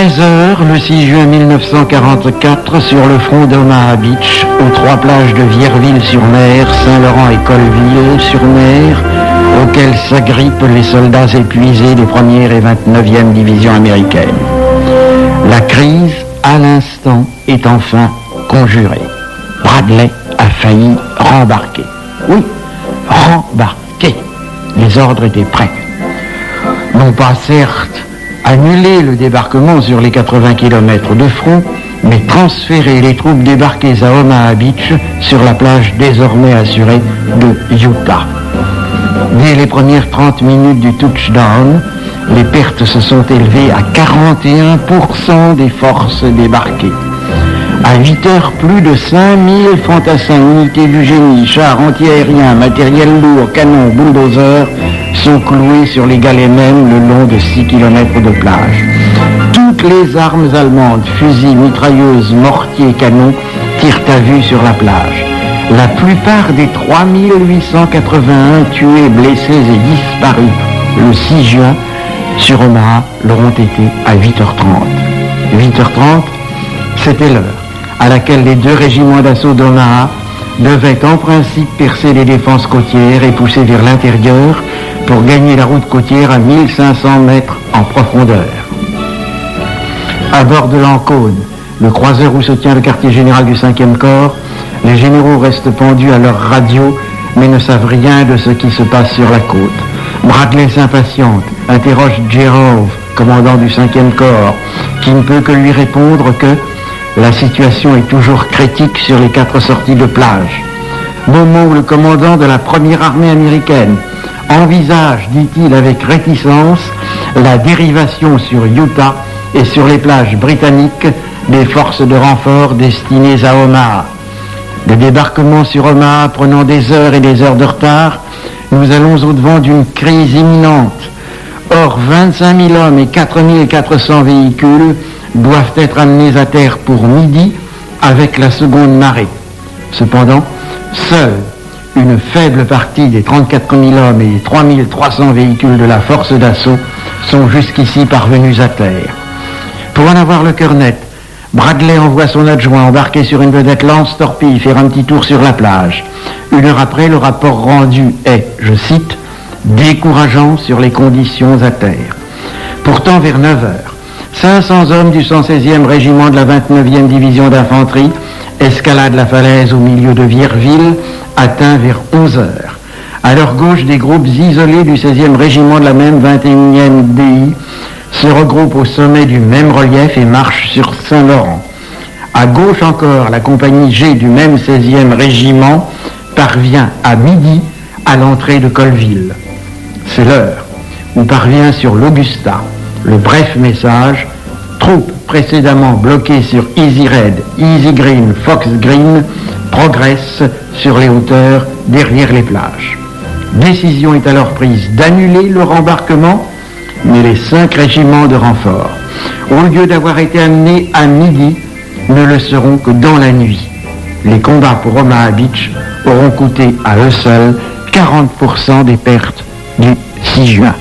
13h, le 6 juin 1944, sur le front d'Omaha Beach, aux trois plages de Vierville-sur-Mer, Saint-Laurent et Colville-sur-Mer, auxquelles s'agrippent les soldats épuisés des 1 et 29e divisions américaines. La crise, à l'instant, est enfin conjurée. Bradley a failli rembarquer. Oui, rembarquer. Les ordres étaient prêts. Non pas certes annuler le débarquement sur les 80 km de front, mais transférer les troupes débarquées à Omaha Beach sur la plage désormais assurée de Utah. Dès les premières 30 minutes du touchdown, les pertes se sont élevées à 41% des forces débarquées. À 8 heures, plus de 5000 fantassins, unités du génie, chars antiaériens, matériel lourd, canons, bulldozers sont cloués sur les galets mêmes le long de 6 km de plage. Toutes les armes allemandes, fusils, mitrailleuses, mortiers, canons, tirent à vue sur la plage. La plupart des 3881 tués, blessés et disparus le 6 juin sur Omaha l'auront été à 8h30. 8h30, c'était l'heure à laquelle les deux régiments d'assaut d'Omaha devaient en principe percer les défenses côtières et pousser vers l'intérieur pour gagner la route côtière à 1500 mètres en profondeur. À bord de l'Ancône, le croiseur où se tient le quartier général du 5e corps, les généraux restent pendus à leur radio mais ne savent rien de ce qui se passe sur la côte. Bradley s'impatiente, interroge Jerov, commandant du 5e corps, qui ne peut que lui répondre que la situation est toujours critique sur les quatre sorties de plage. Moment où le commandant de la première armée américaine envisage, dit-il avec réticence, la dérivation sur Utah et sur les plages britanniques des forces de renfort destinées à Omaha. Le débarquement sur Omaha prenant des heures et des heures de retard, nous allons au-devant d'une crise imminente. Or, 25 000 hommes et 4 400 véhicules doivent être amenés à terre pour midi avec la seconde marée. Cependant, seule une faible partie des 34 000 hommes et 3 300 véhicules de la force d'assaut sont jusqu'ici parvenus à terre. Pour en avoir le cœur net, Bradley envoie son adjoint embarqué sur une vedette lance-torpille faire un petit tour sur la plage. Une heure après, le rapport rendu est, je cite, décourageant sur les conditions à terre. Pourtant, vers 9 heures, 500 hommes du 116e régiment de la 29e division d'infanterie escaladent la falaise au milieu de Vierville, atteint vers 11 heures. À leur gauche, des groupes isolés du 16e régiment de la même 21e DI se regroupent au sommet du même relief et marchent sur Saint-Laurent. À gauche encore, la compagnie G du même 16e régiment parvient à midi à l'entrée de Colville. C'est l'heure où parvient sur l'Augusta le bref message, troupes précédemment bloquées sur Easy Red, Easy Green, Fox Green progressent sur les hauteurs derrière les plages. Décision est alors prise d'annuler le rembarquement, mais les cinq régiments de renfort, au lieu d'avoir été amenés à midi, ne le seront que dans la nuit. Les combats pour Omaha Beach auront coûté à eux seuls 40% des pertes du 6 juin.